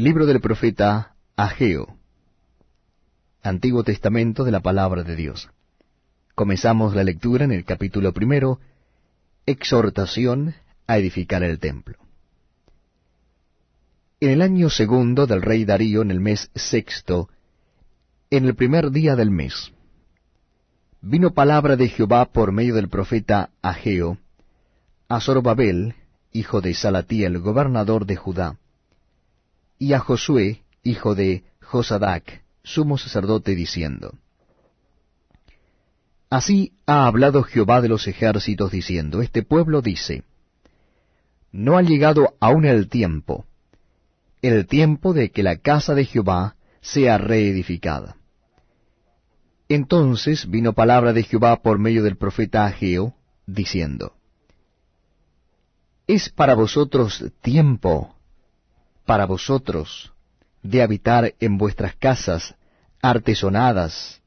Libro del profeta Ageo. Antiguo Testamento de la Palabra de Dios. Comenzamos la lectura en el capítulo primero, Exhortación a edificar el templo. En el año segundo del rey Darío, en el mes sexto, en el primer día del mes, vino palabra de Jehová por medio del profeta Ageo, a Zorobabel, hijo de Salatiel, gobernador de Judá, y a Josué, hijo de Josadac, sumo sacerdote, diciendo, Así ha hablado Jehová de los ejércitos, diciendo, Este pueblo dice, No ha llegado aún el tiempo, el tiempo de que la casa de Jehová sea reedificada. Entonces vino palabra de Jehová por medio del profeta Ageo, diciendo, ¿Es para vosotros tiempo para vosotros de habitar en vuestras casas artesonadas,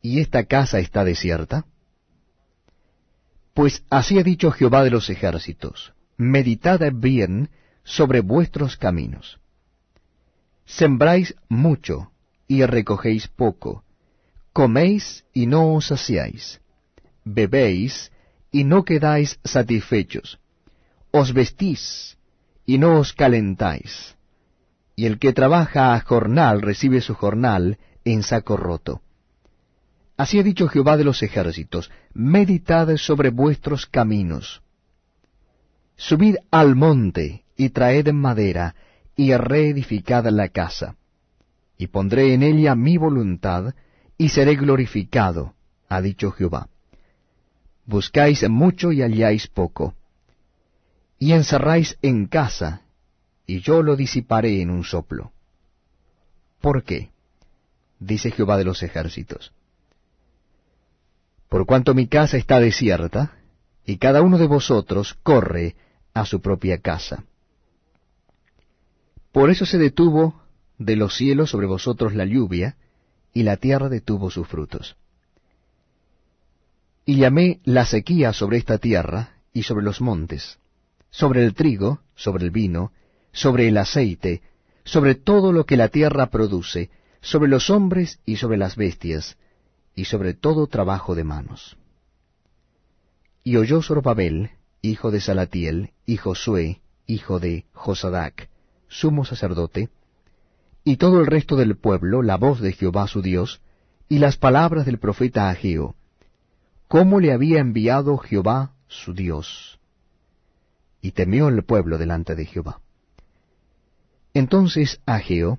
y esta casa está desierta? Pues así ha dicho Jehová de los ejércitos, meditad bien sobre vuestros caminos. Sembráis mucho y recogéis poco, coméis y no os saciáis, bebéis y no quedáis satisfechos, os vestís y no os calentáis. Y el que trabaja a jornal recibe su jornal en saco roto. Así ha dicho Jehová de los ejércitos, meditad sobre vuestros caminos. Subid al monte y traed madera y reedificad la casa. Y pondré en ella mi voluntad y seré glorificado, ha dicho Jehová. Buscáis mucho y halláis poco y encerráis en casa, y yo lo disiparé en un soplo. ¿Por qué? dice Jehová de los ejércitos. Por cuanto mi casa está desierta, y cada uno de vosotros corre a su propia casa. Por eso se detuvo de los cielos sobre vosotros la lluvia, y la tierra detuvo sus frutos. Y llamé la sequía sobre esta tierra y sobre los montes, sobre el trigo, sobre el vino, sobre el aceite, sobre todo lo que la tierra produce, sobre los hombres y sobre las bestias, y sobre todo trabajo de manos. Y oyó Zorobabel, hijo de Salatiel, y Josué, hijo de Josadac, sumo sacerdote, y todo el resto del pueblo la voz de Jehová su Dios, y las palabras del profeta Ageo, cómo le había enviado Jehová su Dios y temió el pueblo delante de Jehová. Entonces Ageo,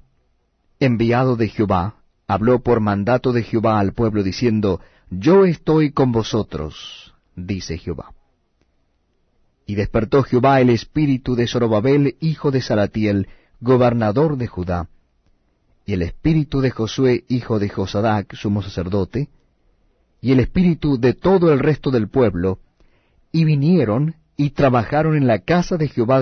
enviado de Jehová, habló por mandato de Jehová al pueblo diciendo, Yo estoy con vosotros, dice Jehová. Y despertó Jehová el espíritu de Zorobabel, hijo de Salatiel, gobernador de Judá, y el espíritu de Josué, hijo de Josadac, sumo sacerdote, y el espíritu de todo el resto del pueblo, y vinieron y trabajaron en la casa de Jehová